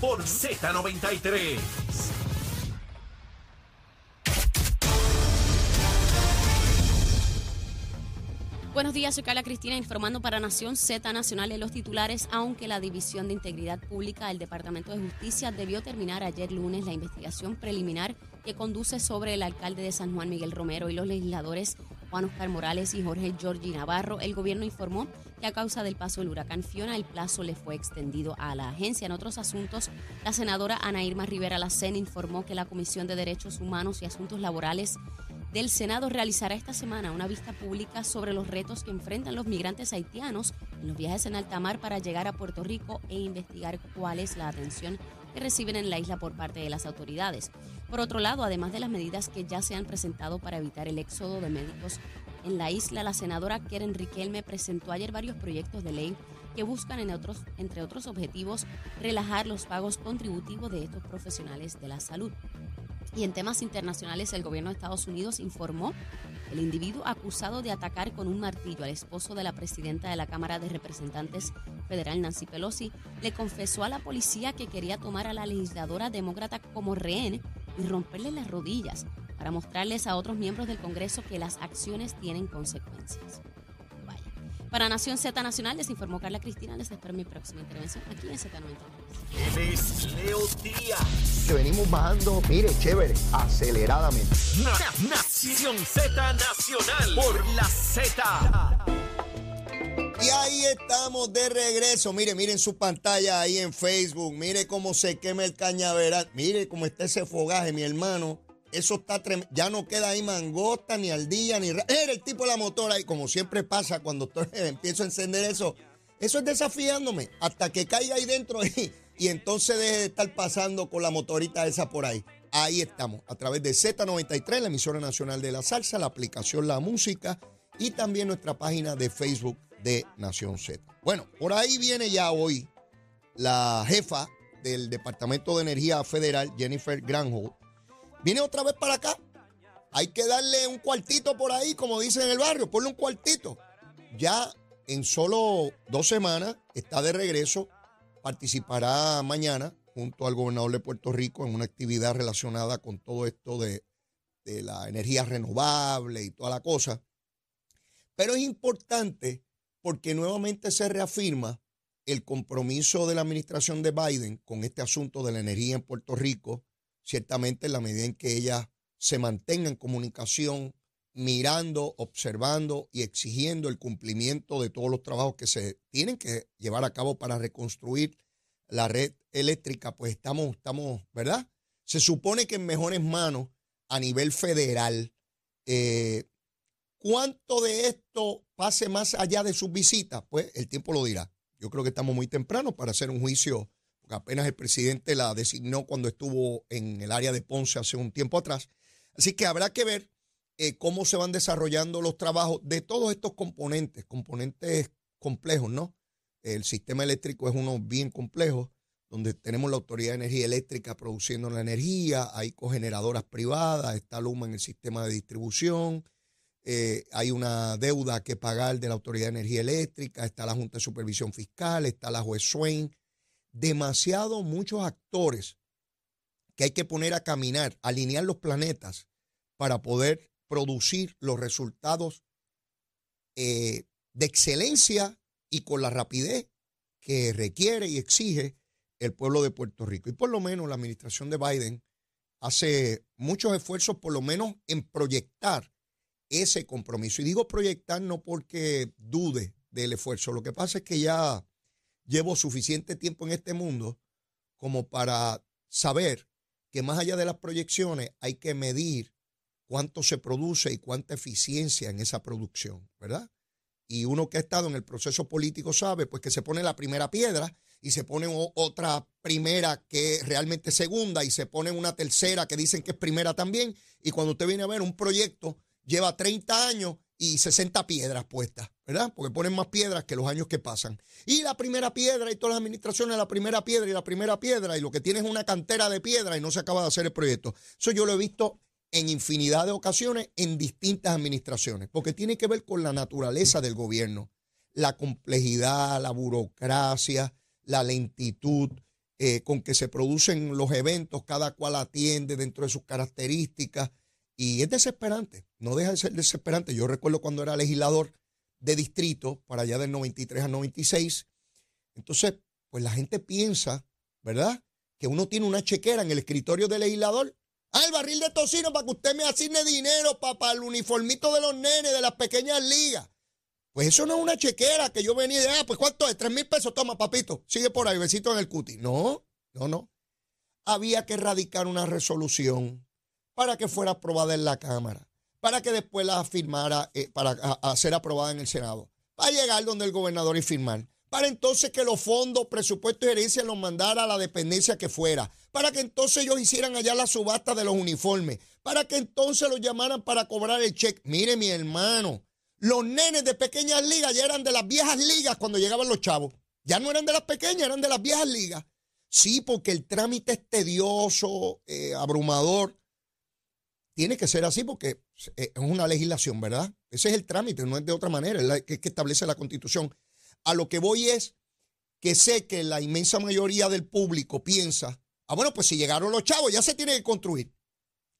Por Z93. Buenos días, soy Carla Cristina informando para Nación Z Nacional en los titulares, aunque la División de Integridad Pública del Departamento de Justicia debió terminar ayer lunes la investigación preliminar que conduce sobre el alcalde de San Juan Miguel Romero y los legisladores Juan Oscar Morales y Jorge Giorgi Navarro. El gobierno informó que a causa del paso del huracán Fiona el plazo le fue extendido a la agencia. En otros asuntos, la senadora Ana Irma Rivera Lacen informó que la Comisión de Derechos Humanos y Asuntos Laborales del Senado realizará esta semana una vista pública sobre los retos que enfrentan los migrantes haitianos en los viajes en alta mar para llegar a Puerto Rico e investigar cuál es la atención que reciben en la isla por parte de las autoridades. Por otro lado, además de las medidas que ya se han presentado para evitar el éxodo de médicos en la isla, la senadora Keren Riquelme presentó ayer varios proyectos de ley que buscan, entre otros objetivos, relajar los pagos contributivos de estos profesionales de la salud. Y en temas internacionales, el gobierno de Estados Unidos informó el individuo acusado de atacar con un martillo al esposo de la presidenta de la Cámara de Representantes Federal, Nancy Pelosi, le confesó a la policía que quería tomar a la legisladora demócrata como rehén y romperle las rodillas para mostrarles a otros miembros del Congreso que las acciones tienen consecuencias. Para Nación Z Nacional les informó Carla Cristina. Les espero mi próxima intervención aquí en Z93. Él es Leo Díaz. Que venimos bajando, mire, chévere, aceleradamente. Nación Z Nacional por la Z. Y ahí estamos de regreso. Mire, miren su pantalla ahí en Facebook. Mire cómo se quema el cañaveral. Mire cómo está ese fogaje, mi hermano. Eso está tremendo. Ya no queda ahí mangosta, ni al día, ni. Era el tipo de la motora. Y como siempre pasa cuando empiezo a encender eso, eso es desafiándome. Hasta que caiga ahí dentro y, y entonces deje de estar pasando con la motorita esa por ahí. Ahí estamos, a través de Z93, la emisora nacional de la salsa, la aplicación La Música y también nuestra página de Facebook de Nación Z. Bueno, por ahí viene ya hoy la jefa del Departamento de Energía Federal, Jennifer Granholm, Viene otra vez para acá. Hay que darle un cuartito por ahí, como dicen en el barrio, ponle un cuartito. Ya en solo dos semanas está de regreso. Participará mañana junto al gobernador de Puerto Rico en una actividad relacionada con todo esto de, de la energía renovable y toda la cosa. Pero es importante porque nuevamente se reafirma el compromiso de la administración de Biden con este asunto de la energía en Puerto Rico ciertamente en la medida en que ella se mantenga en comunicación, mirando, observando y exigiendo el cumplimiento de todos los trabajos que se tienen que llevar a cabo para reconstruir la red eléctrica, pues estamos, estamos, ¿verdad? Se supone que en mejores manos a nivel federal. Eh, ¿Cuánto de esto pase más allá de sus visitas? Pues el tiempo lo dirá. Yo creo que estamos muy temprano para hacer un juicio apenas el presidente la designó cuando estuvo en el área de Ponce hace un tiempo atrás. Así que habrá que ver eh, cómo se van desarrollando los trabajos de todos estos componentes, componentes complejos, ¿no? El sistema eléctrico es uno bien complejo, donde tenemos la Autoridad de Energía Eléctrica produciendo la energía, hay cogeneradoras privadas, está Luma en el sistema de distribución, eh, hay una deuda que pagar de la Autoridad de Energía Eléctrica, está la Junta de Supervisión Fiscal, está la juez Swain, demasiado muchos actores que hay que poner a caminar, alinear los planetas para poder producir los resultados eh, de excelencia y con la rapidez que requiere y exige el pueblo de Puerto Rico. Y por lo menos la administración de Biden hace muchos esfuerzos, por lo menos en proyectar ese compromiso. Y digo proyectar no porque dude del esfuerzo, lo que pasa es que ya llevo suficiente tiempo en este mundo como para saber que más allá de las proyecciones hay que medir cuánto se produce y cuánta eficiencia en esa producción, ¿verdad? Y uno que ha estado en el proceso político sabe pues que se pone la primera piedra y se pone otra primera que realmente segunda y se pone una tercera que dicen que es primera también y cuando usted viene a ver un proyecto lleva 30 años y 60 piedras puestas, ¿verdad? Porque ponen más piedras que los años que pasan. Y la primera piedra y todas las administraciones, la primera piedra y la primera piedra, y lo que tiene es una cantera de piedra y no se acaba de hacer el proyecto. Eso yo lo he visto en infinidad de ocasiones en distintas administraciones, porque tiene que ver con la naturaleza del gobierno, la complejidad, la burocracia, la lentitud, eh, con que se producen los eventos, cada cual atiende dentro de sus características. Y es desesperante, no deja de ser desesperante. Yo recuerdo cuando era legislador de distrito, para allá del 93 al 96. Entonces, pues la gente piensa, ¿verdad? Que uno tiene una chequera en el escritorio del legislador. Ah, el barril de tocino para que usted me asigne dinero para, el uniformito de los nenes de las pequeñas ligas. Pues eso no es una chequera que yo venía de, ah, pues ¿cuánto es? Tres mil pesos, toma, papito. Sigue por ahí, besito en el cuti. No, no, no. Había que erradicar una resolución para que fuera aprobada en la Cámara, para que después la firmara, eh, para ser aprobada en el Senado, para llegar donde el gobernador y firmar para entonces que los fondos, presupuestos y herencias los mandara a la dependencia que fuera, para que entonces ellos hicieran allá la subasta de los uniformes, para que entonces los llamaran para cobrar el cheque. Mire mi hermano, los nenes de pequeñas ligas ya eran de las viejas ligas cuando llegaban los chavos. Ya no eran de las pequeñas, eran de las viejas ligas. Sí, porque el trámite es tedioso, eh, abrumador. Tiene que ser así porque es una legislación, ¿verdad? Ese es el trámite, no es de otra manera, es la que establece la Constitución. A lo que voy es que sé que la inmensa mayoría del público piensa, ah, bueno, pues si llegaron los chavos, ya se tiene que construir.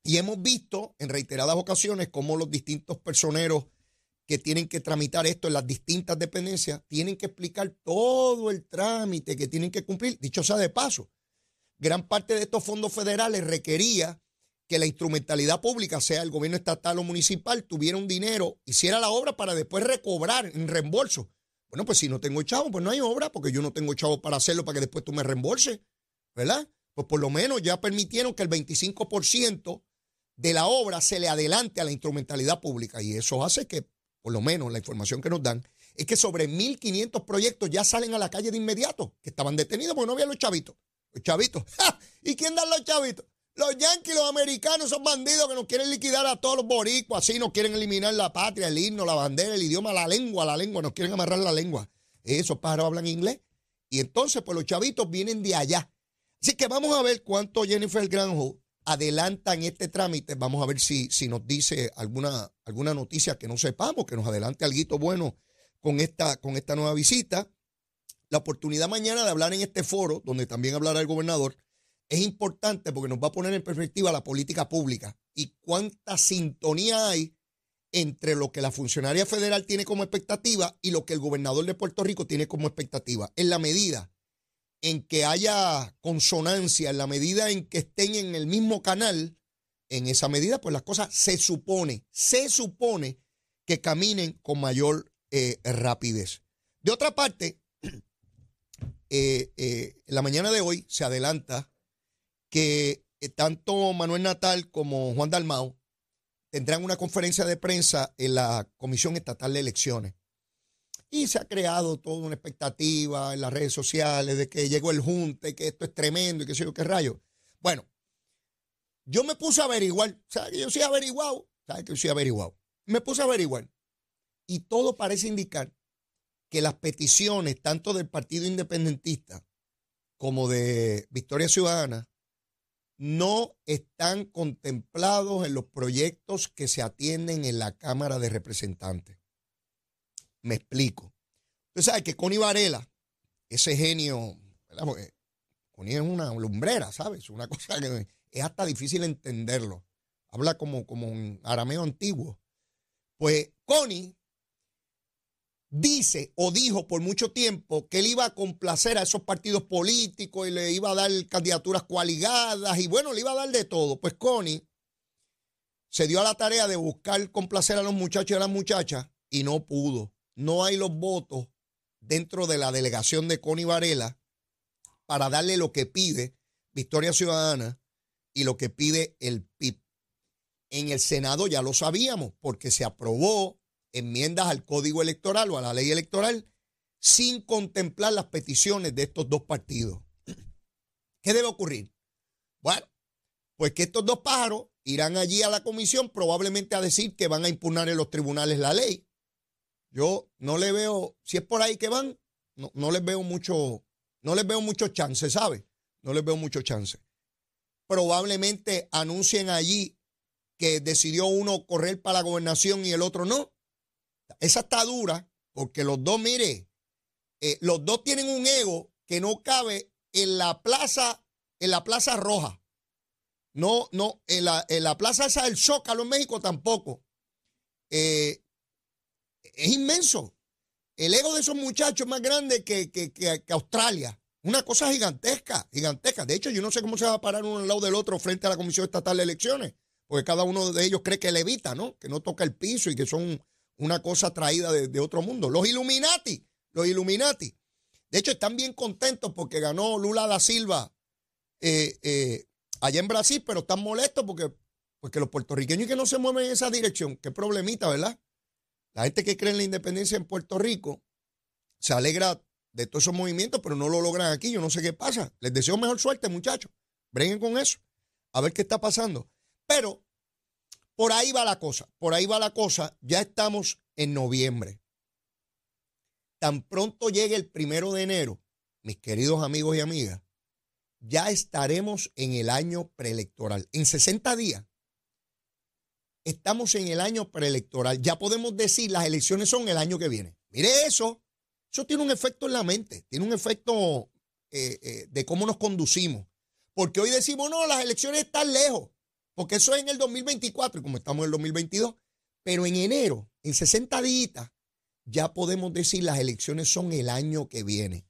Y hemos visto en reiteradas ocasiones cómo los distintos personeros que tienen que tramitar esto en las distintas dependencias tienen que explicar todo el trámite que tienen que cumplir. Dicho sea de paso, gran parte de estos fondos federales requería que la instrumentalidad pública, sea el gobierno estatal o municipal, tuviera un dinero, hiciera la obra para después recobrar en reembolso. Bueno, pues si no tengo chavo, pues no hay obra, porque yo no tengo chavo para hacerlo para que después tú me reembolses, ¿verdad? Pues por lo menos ya permitieron que el 25% de la obra se le adelante a la instrumentalidad pública y eso hace que, por lo menos la información que nos dan, es que sobre 1.500 proyectos ya salen a la calle de inmediato, que estaban detenidos porque no había los chavitos. Los chavitos. ¿Y quién da los chavitos? Los yanquis, los americanos, son bandidos que nos quieren liquidar a todos los boricuas, así nos quieren eliminar la patria, el himno, la bandera, el idioma, la lengua, la lengua, nos quieren amarrar la lengua. Esos pájaros hablan inglés. Y entonces, pues los chavitos vienen de allá. Así que vamos a ver cuánto Jennifer Granholm adelanta en este trámite. Vamos a ver si, si nos dice alguna, alguna noticia que no sepamos, que nos adelante algo bueno con esta, con esta nueva visita. La oportunidad mañana de hablar en este foro, donde también hablará el gobernador, es importante porque nos va a poner en perspectiva la política pública y cuánta sintonía hay entre lo que la funcionaria federal tiene como expectativa y lo que el gobernador de Puerto Rico tiene como expectativa. En la medida en que haya consonancia, en la medida en que estén en el mismo canal, en esa medida, pues las cosas se supone, se supone que caminen con mayor eh, rapidez. De otra parte, eh, eh, la mañana de hoy se adelanta que eh, tanto Manuel Natal como Juan Dalmao tendrán una conferencia de prensa en la Comisión Estatal de Elecciones. Y se ha creado toda una expectativa en las redes sociales de que llegó el junte, que esto es tremendo y que sé yo qué rayo. Bueno, yo me puse a averiguar, ¿sabes yo soy averiguado? ¿Sabes que yo soy averiguado? Me puse a averiguar. Y todo parece indicar que las peticiones, tanto del Partido Independentista como de Victoria Ciudadana, no están contemplados en los proyectos que se atienden en la Cámara de Representantes. Me explico. Usted sabe que Connie Varela, ese genio, Connie es una lumbrera, ¿sabes? Una cosa que es hasta difícil entenderlo. Habla como, como un arameo antiguo. Pues Connie dice o dijo por mucho tiempo que él iba a complacer a esos partidos políticos y le iba a dar candidaturas coaligadas y bueno, le iba a dar de todo. Pues Connie se dio a la tarea de buscar complacer a los muchachos y a las muchachas y no pudo. No hay los votos dentro de la delegación de Connie Varela para darle lo que pide Victoria Ciudadana y lo que pide el PIB. En el Senado ya lo sabíamos porque se aprobó enmiendas al código electoral o a la ley electoral sin contemplar las peticiones de estos dos partidos. ¿Qué debe ocurrir? Bueno, pues que estos dos pájaros irán allí a la comisión probablemente a decir que van a impugnar en los tribunales la ley. Yo no le veo, si es por ahí que van, no, les veo mucho, no les veo mucho chance, ¿sabe? No les veo mucho chance. Probablemente anuncien allí que decidió uno correr para la gobernación y el otro no. Esa está dura porque los dos, mire, eh, los dos tienen un ego que no cabe en la plaza, en la plaza roja. No, no, en la, en la plaza esa del Zócalo en México tampoco. Eh, es inmenso. El ego de esos muchachos es más grande que, que, que, Australia. Una cosa gigantesca, gigantesca. De hecho, yo no sé cómo se va a parar uno al lado del otro frente a la Comisión Estatal de Elecciones, porque cada uno de ellos cree que levita, ¿no? Que no toca el piso y que son una cosa traída de, otro mundo. Los Illuminati, los Illuminati. De hecho, están bien contentos porque ganó Lula da Silva eh, eh, allá en Brasil, pero están molestos porque, porque los puertorriqueños que no se mueven en esa dirección, qué problemita, ¿verdad? La gente que cree en la independencia en Puerto Rico se alegra de todos esos movimientos, pero no lo logran aquí. Yo no sé qué pasa. Les deseo mejor suerte, muchachos. Breguen con eso. A ver qué está pasando. Pero por ahí va la cosa. Por ahí va la cosa. Ya estamos en noviembre. Tan pronto llegue el primero de enero, mis queridos amigos y amigas, ya estaremos en el año preelectoral. En 60 días estamos en el año preelectoral. Ya podemos decir las elecciones son el año que viene. Mire eso. Eso tiene un efecto en la mente, tiene un efecto eh, eh, de cómo nos conducimos. Porque hoy decimos, no, las elecciones están lejos, porque eso es en el 2024 y como estamos en el 2022. Pero en enero, en 60 días, ya podemos decir las elecciones son el año que viene.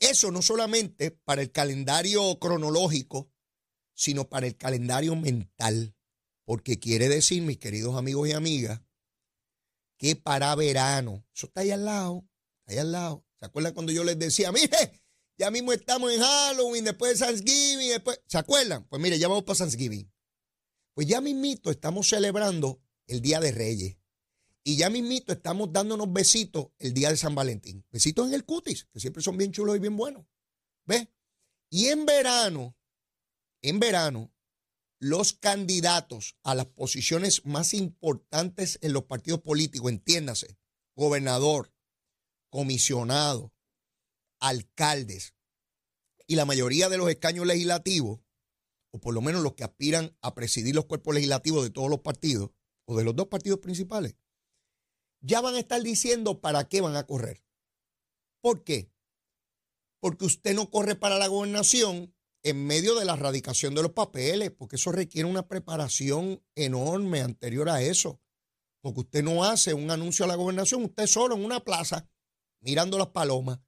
Eso no solamente para el calendario cronológico, sino para el calendario mental. Porque quiere decir, mis queridos amigos y amigas, que para verano, eso está ahí al lado, ahí al lado. ¿Se acuerdan cuando yo les decía, mire, ya mismo estamos en Halloween, después de Thanksgiving, después, ¿se acuerdan? Pues mire, ya vamos para Thanksgiving. Pues ya mismito estamos celebrando el Día de Reyes. Y ya mismito estamos dándonos besitos el día de San Valentín. Besitos en el cutis, que siempre son bien chulos y bien buenos. ¿Ves? Y en verano, en verano, los candidatos a las posiciones más importantes en los partidos políticos, entiéndase, gobernador, comisionado, alcaldes y la mayoría de los escaños legislativos, o por lo menos los que aspiran a presidir los cuerpos legislativos de todos los partidos, o de los dos partidos principales, ya van a estar diciendo para qué van a correr. ¿Por qué? Porque usted no corre para la gobernación en medio de la erradicación de los papeles, porque eso requiere una preparación enorme anterior a eso. Porque usted no hace un anuncio a la gobernación, usted solo en una plaza, mirando las palomas,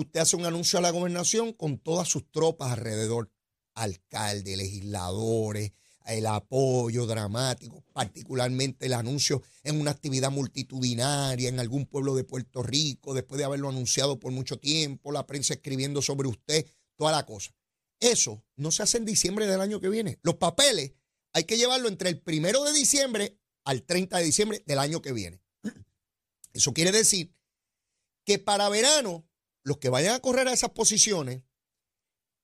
usted hace un anuncio a la gobernación con todas sus tropas alrededor, alcaldes, legisladores, el apoyo dramático, particularmente el anuncio en una actividad multitudinaria en algún pueblo de Puerto Rico, después de haberlo anunciado por mucho tiempo, la prensa escribiendo sobre usted, toda la cosa. Eso no se hace en diciembre del año que viene. Los papeles hay que llevarlo entre el primero de diciembre al 30 de diciembre del año que viene. Eso quiere decir que para verano, los que vayan a correr a esas posiciones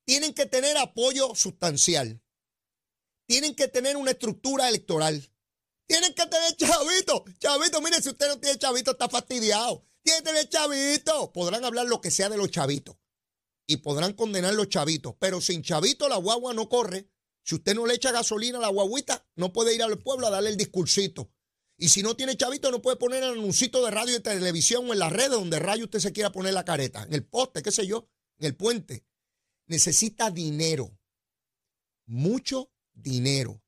tienen que tener apoyo sustancial, tienen que tener una estructura electoral, tienen que tener chavito. Chavito, mire, si usted no tiene chavito, está fastidiado. Tiene que tener chavito. Podrán hablar lo que sea de los chavitos y podrán condenar los chavitos. Pero sin chavito la guagua no corre. Si usted no le echa gasolina a la guaguita, no puede ir al pueblo a darle el discursito. Y si no tiene chavito, no puede poner el anuncito de radio y televisión o en las redes donde rayo usted se quiera poner la careta. En el poste, qué sé yo, en el puente. Necesita dinero. Mucho dinero.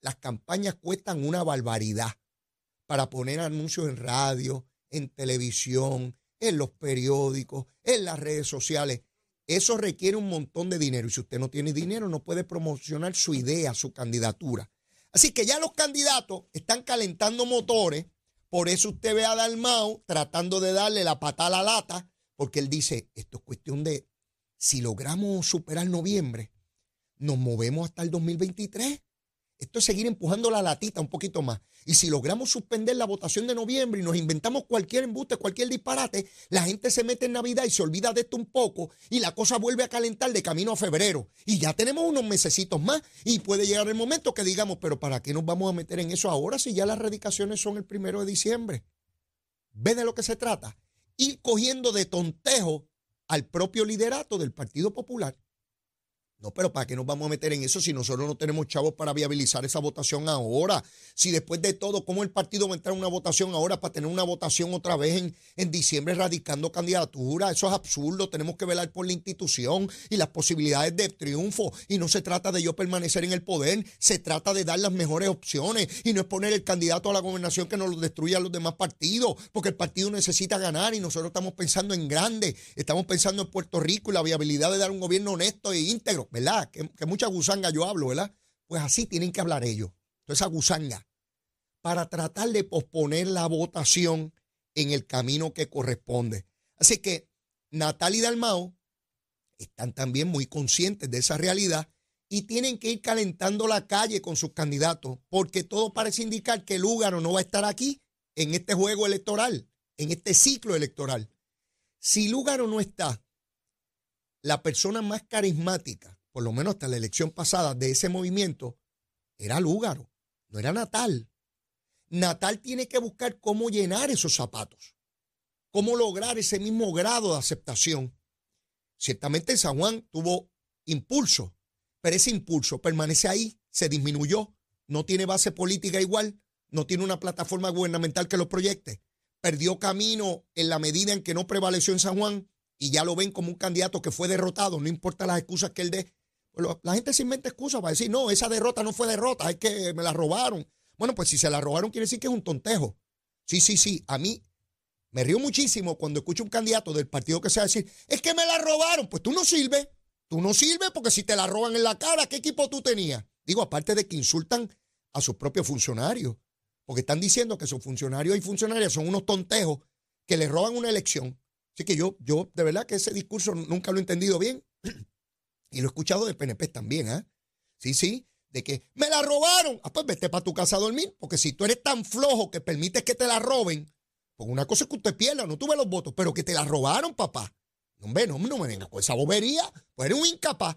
Las campañas cuestan una barbaridad para poner anuncios en radio, en televisión, en los periódicos, en las redes sociales. Eso requiere un montón de dinero y si usted no tiene dinero no puede promocionar su idea, su candidatura. Así que ya los candidatos están calentando motores, por eso usted ve a Dalmau tratando de darle la pata a la lata, porque él dice, esto es cuestión de, si logramos superar noviembre, nos movemos hasta el 2023. Esto es seguir empujando la latita un poquito más. Y si logramos suspender la votación de noviembre y nos inventamos cualquier embuste, cualquier disparate, la gente se mete en Navidad y se olvida de esto un poco y la cosa vuelve a calentar de camino a febrero. Y ya tenemos unos mesecitos más y puede llegar el momento que digamos, pero ¿para qué nos vamos a meter en eso ahora si ya las radicaciones son el primero de diciembre? ¿Ve de lo que se trata? Ir cogiendo de tontejo al propio liderato del Partido Popular. No, pero ¿para qué nos vamos a meter en eso si nosotros no tenemos chavos para viabilizar esa votación ahora? Si después de todo, ¿cómo el partido va a entrar en una votación ahora para tener una votación otra vez en, en diciembre radicando candidatura? Eso es absurdo. Tenemos que velar por la institución y las posibilidades de triunfo. Y no se trata de yo permanecer en el poder, se trata de dar las mejores opciones y no es poner el candidato a la gobernación que nos lo destruya los demás partidos, porque el partido necesita ganar y nosotros estamos pensando en grande, estamos pensando en Puerto Rico y la viabilidad de dar un gobierno honesto e íntegro. ¿Verdad? Que, mucha gusanga yo hablo, ¿verdad? Pues así tienen que hablar ellos. Entonces, esa gusanga, para tratar de posponer la votación en el camino que corresponde. Así que Natal y Dalmao están también muy conscientes de esa realidad y tienen que ir calentando la calle con sus candidatos, porque todo parece indicar que Lúgaro no va a estar aquí en este juego electoral, en este ciclo electoral. Si Lúgaro no está, la persona más carismática por lo menos hasta la elección pasada de ese movimiento, era Lúgaro, no era Natal. Natal tiene que buscar cómo llenar esos zapatos, cómo lograr ese mismo grado de aceptación. Ciertamente San Juan tuvo impulso, pero ese impulso permanece ahí, se disminuyó, no tiene base política igual, no tiene una plataforma gubernamental que lo proyecte. Perdió camino en la medida en que no prevaleció en San Juan y ya lo ven como un candidato que fue derrotado, no importa las excusas que él dé, la gente se inventa excusas para decir, no, esa derrota no fue derrota, es que me la robaron. Bueno, pues si se la robaron quiere decir que es un tontejo. Sí, sí, sí. A mí me río muchísimo cuando escucho un candidato del partido que sea decir, es que me la robaron. Pues tú no sirves. Tú no sirves porque si te la roban en la cara, ¿qué equipo tú tenías? Digo, aparte de que insultan a sus propios funcionarios. Porque están diciendo que sus funcionarios y funcionarias son unos tontejos que le roban una elección. Así que yo, yo de verdad que ese discurso nunca lo he entendido bien. Y lo he escuchado de PNP también, ¿ah? Sí, sí, de que me la robaron. Ah, pues vete para tu casa a dormir, porque si tú eres tan flojo que permites que te la roben, pues una cosa es que usted pierda, no tuve los votos, pero que te la robaron, papá. No, hombre, no, no me venga con esa bobería, pues eres un incapaz.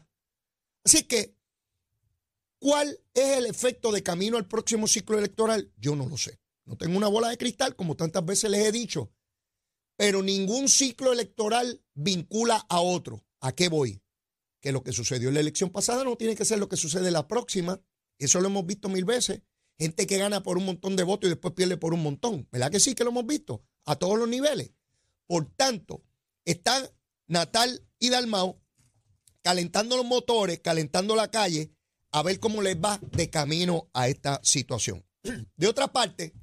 Así que, ¿cuál es el efecto de camino al próximo ciclo electoral? Yo no lo sé. No tengo una bola de cristal, como tantas veces les he dicho, pero ningún ciclo electoral vincula a otro. ¿A qué voy? Que lo que sucedió en la elección pasada no tiene que ser lo que sucede en la próxima. Eso lo hemos visto mil veces. Gente que gana por un montón de votos y después pierde por un montón. ¿Verdad que sí que lo hemos visto? A todos los niveles. Por tanto, están Natal y Dalmao calentando los motores, calentando la calle, a ver cómo les va de camino a esta situación. De otra parte,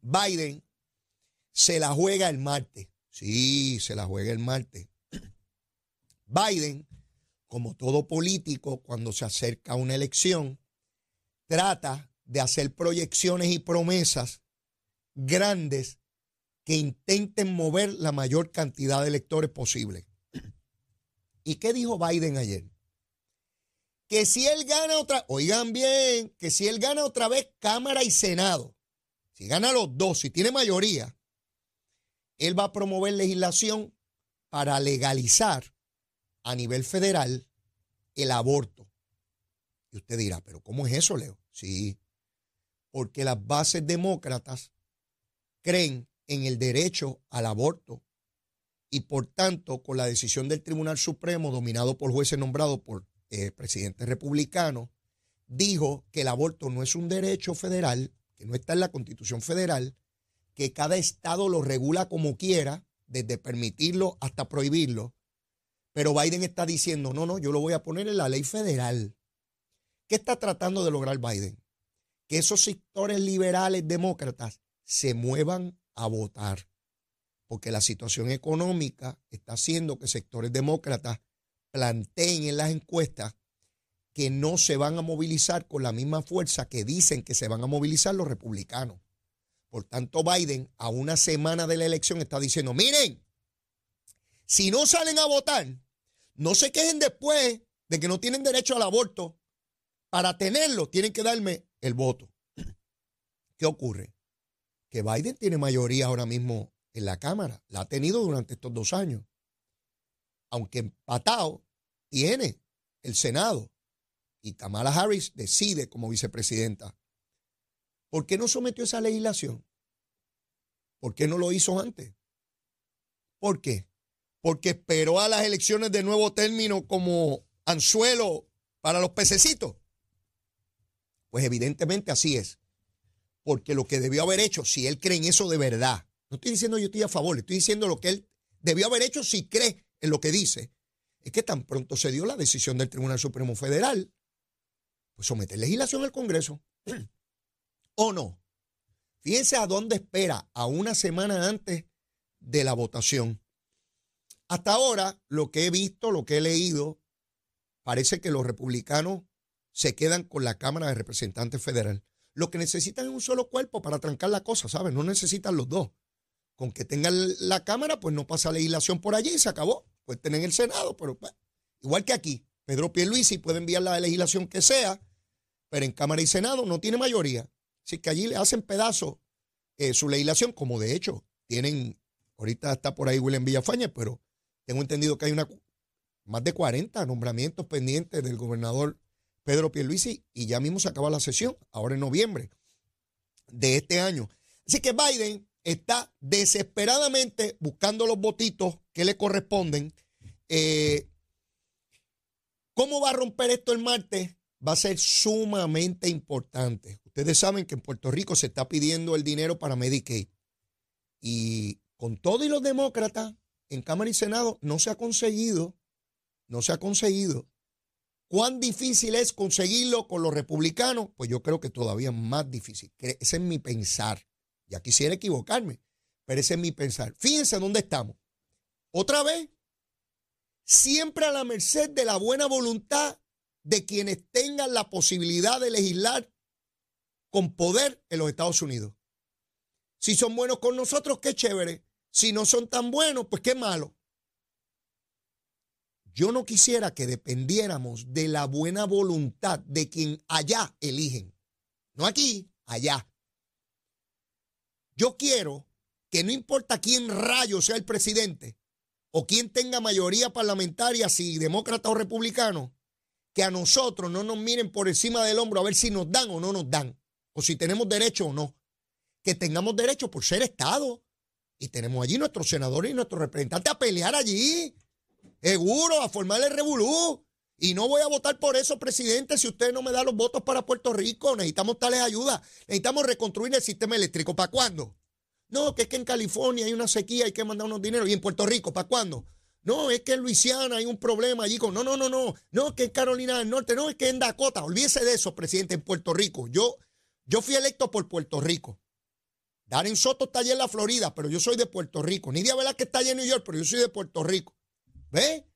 Biden se la juega el martes. Sí, se la juega el martes. Biden, como todo político, cuando se acerca a una elección, trata de hacer proyecciones y promesas grandes que intenten mover la mayor cantidad de electores posible. ¿Y qué dijo Biden ayer? Que si él gana otra, oigan bien, que si él gana otra vez Cámara y Senado, si gana los dos, si tiene mayoría, él va a promover legislación para legalizar a nivel federal el aborto. Y usted dirá, pero ¿cómo es eso, Leo? Sí, porque las bases demócratas creen en el derecho al aborto y por tanto con la decisión del Tribunal Supremo dominado por jueces nombrados por eh, presidentes republicanos, dijo que el aborto no es un derecho federal, que no está en la Constitución federal, que cada estado lo regula como quiera, desde permitirlo hasta prohibirlo, pero Biden está diciendo, no, no, yo lo voy a poner en la ley federal. ¿Qué está tratando de lograr Biden? Que esos sectores liberales demócratas se muevan a votar. Porque la situación económica está haciendo que sectores demócratas planteen en las encuestas que no se van a movilizar con la misma fuerza que dicen que se van a movilizar los republicanos. Por tanto, Biden a una semana de la elección está diciendo, miren, si no salen a votar, no se quejen después de que no tienen derecho al aborto. Para tenerlo, tienen que darme el voto. ¿Qué ocurre? Que Biden tiene mayoría ahora mismo en la Cámara. La ha tenido durante estos dos años. Aunque empatado, tiene el Senado. Y Kamala Harris decide como vicepresidenta. ¿Por qué no sometió esa legislación? ¿Por qué no lo hizo antes? ¿Por qué? Porque esperó a las elecciones de nuevo término como anzuelo para los pececitos. Pues evidentemente así es. Porque lo que debió haber hecho, si él cree en eso de verdad, no estoy diciendo yo estoy a favor, estoy diciendo lo que él debió haber hecho si cree en lo que dice, es que tan pronto se dio la decisión del Tribunal Supremo Federal, pues someter legislación al Congreso. ¿O no? Fíjense a dónde espera, a una semana antes de la votación. Hasta ahora, lo que he visto, lo que he leído, parece que los republicanos se quedan con la Cámara de Representantes Federal. Lo que necesitan es un solo cuerpo para trancar la cosa, ¿sabes? No necesitan los dos. Con que tengan la Cámara, pues no pasa legislación por allí y se acabó. Pues tener el Senado, pero pues, igual que aquí. Pedro Pierluisi puede enviar la legislación que sea, pero en Cámara y Senado no tiene mayoría. Así que allí le hacen pedazo eh, su legislación, como de hecho tienen, ahorita está por ahí William Villafaña, pero tengo entendido que hay una más de 40 nombramientos pendientes del gobernador Pedro Pierluisi y ya mismo se acaba la sesión, ahora en noviembre de este año. Así que Biden está desesperadamente buscando los votitos que le corresponden. Eh, ¿Cómo va a romper esto el martes? Va a ser sumamente importante. Ustedes saben que en Puerto Rico se está pidiendo el dinero para Medicaid. Y con todo y los demócratas en Cámara y Senado no se ha conseguido. No se ha conseguido. ¿Cuán difícil es conseguirlo con los republicanos? Pues yo creo que todavía más difícil. Ese es mi pensar. Ya quisiera equivocarme, pero ese es mi pensar. Fíjense dónde estamos. Otra vez, siempre a la merced de la buena voluntad de quienes tengan la posibilidad de legislar con poder en los Estados Unidos. Si son buenos con nosotros, qué chévere. Si no son tan buenos, pues qué malo. Yo no quisiera que dependiéramos de la buena voluntad de quien allá eligen. No aquí, allá. Yo quiero que no importa quién rayo sea el presidente o quién tenga mayoría parlamentaria, si demócrata o republicano, que a nosotros no nos miren por encima del hombro a ver si nos dan o no nos dan, o si tenemos derecho o no. Que tengamos derecho por ser Estado. Y tenemos allí nuestros senadores y nuestros representantes a pelear allí. Seguro, a formar el revolú. Y no voy a votar por eso, presidente, si usted no me da los votos para Puerto Rico. Necesitamos tales ayudas. Necesitamos reconstruir el sistema eléctrico. ¿Para cuándo? No, que es que en California hay una sequía, hay que mandar unos dineros. ¿Y en Puerto Rico? ¿Para cuándo? No, es que en Luisiana hay un problema allí con. No, no, no, no. No, que en Carolina del Norte. No, es que en Dakota. Olvídese de eso, presidente, en Puerto Rico. Yo, yo fui electo por Puerto Rico. Darren Soto está allá en la Florida, pero yo soy de Puerto Rico. Nidia Vela que está allá en New York, pero yo soy de Puerto Rico. ¿Ve?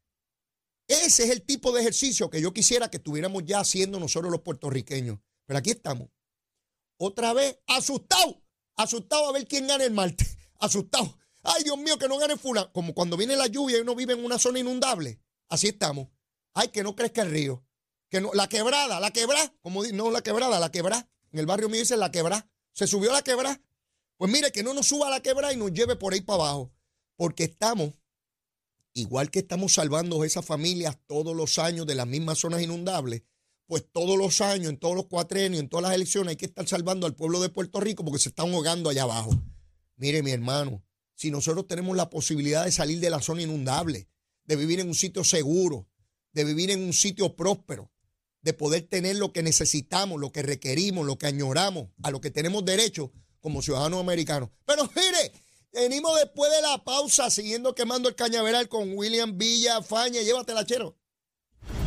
Ese es el tipo de ejercicio que yo quisiera que estuviéramos ya haciendo nosotros los puertorriqueños. Pero aquí estamos. Otra vez, asustado. Asustado a ver quién gana el martes. Asustado. Ay, Dios mío, que no gane fula. Como cuando viene la lluvia y uno vive en una zona inundable. Así estamos. Ay, que no crezca el río. Que no, la quebrada, la quebrada. Como no la quebrada, la quebrada. En el barrio mío dicen la quebrada. Se subió la quebrada. Pues mire, que no nos suba la quebrada y nos lleve por ahí para abajo. Porque estamos igual que estamos salvando a esas familias todos los años de las mismas zonas inundables, pues todos los años, en todos los cuatrenios, en todas las elecciones, hay que estar salvando al pueblo de Puerto Rico porque se están ahogando allá abajo. Mire, mi hermano, si nosotros tenemos la posibilidad de salir de la zona inundable, de vivir en un sitio seguro, de vivir en un sitio próspero, de poder tener lo que necesitamos, lo que requerimos, lo que añoramos, a lo que tenemos derecho como ciudadanos americanos. Pero mire, Venimos después de la pausa, siguiendo quemando el cañaveral con William Villa Faña. Llévatela, chero.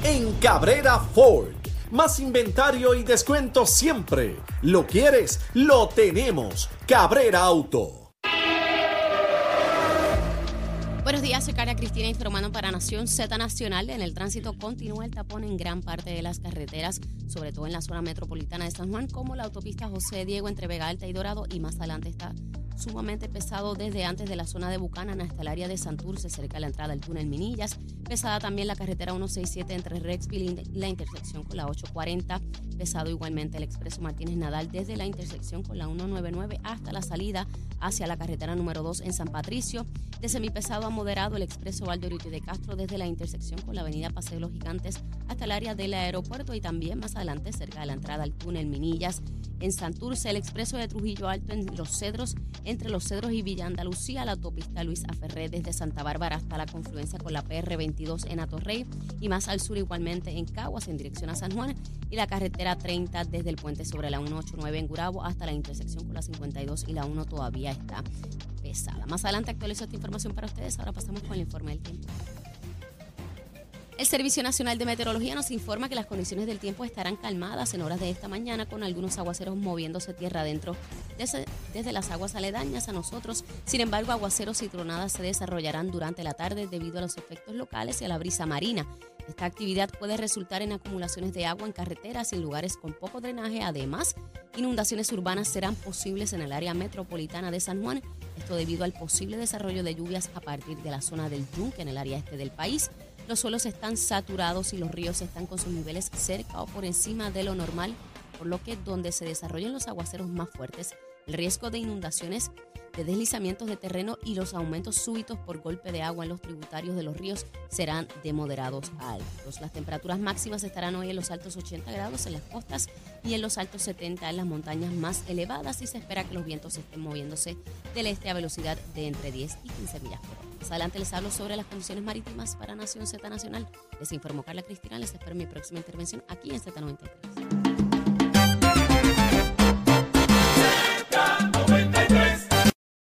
En Cabrera Ford. Más inventario y descuento siempre. ¿Lo quieres? Lo tenemos. Cabrera Auto. Buenos días, soy Cristina informando para Nación Z Nacional. En el tránsito continúa el tapón en gran parte de las carreteras, sobre todo en la zona metropolitana de San Juan, como la autopista José Diego entre Vega Alta y Dorado, y más adelante está sumamente pesado desde antes de la zona de Bucanan hasta el área de Santurce, cerca de la entrada del túnel Minillas. Pesada también la carretera 167 entre Rexville y la intersección con la 840. Pesado igualmente el expreso Martínez Nadal desde la intersección con la 199 hasta la salida hacia la carretera número 2 en San Patricio. De semipesado a moderado el expreso Valdorito de Castro desde la intersección con la avenida Paseo Los Gigantes hasta el área del aeropuerto y también más adelante cerca de la entrada al túnel Minillas. En Santurce, el expreso de Trujillo Alto en Los Cedros, entre Los Cedros y Villa Andalucía, la autopista Luis Aferré desde Santa Bárbara hasta la confluencia con la PR22 en Atorrey y más al sur igualmente en Caguas en dirección a San Juan y la carretera 30 desde el puente sobre la 189 en Gurabo hasta la intersección con la 52 y la 1 todavía está pesada. Más adelante actualizo esta información para ustedes. Ahora pasamos con el informe del tiempo. El Servicio Nacional de Meteorología nos informa que las condiciones del tiempo estarán calmadas en horas de esta mañana con algunos aguaceros moviéndose tierra adentro desde, desde, las aguas aledañas a nosotros. Sin embargo, aguaceros y tronadas se desarrollarán durante la tarde debido a los efectos locales y a la brisa marina. Esta actividad puede resultar en acumulaciones de agua en carreteras y en lugares con poco drenaje. Además, inundaciones urbanas serán posibles en el área metropolitana de San Juan. Esto debido al posible desarrollo de lluvias a partir de la zona del Yunque en el área este del país. Los suelos están saturados y los ríos están con sus niveles cerca o por encima de lo normal, por lo que donde se desarrollen los aguaceros más fuertes, el riesgo de inundaciones, de deslizamientos de terreno y los aumentos súbitos por golpe de agua en los tributarios de los ríos serán de moderados a altos. Las temperaturas máximas estarán hoy en los altos 80 grados en las costas y en los altos 70 en las montañas más elevadas y se espera que los vientos estén moviéndose del este a velocidad de entre 10 y 15 millas por hora. Más adelante les hablo sobre las condiciones marítimas para Nación Z Nacional. Les informó Carla Cristina. Les espero mi próxima intervención aquí en Z93.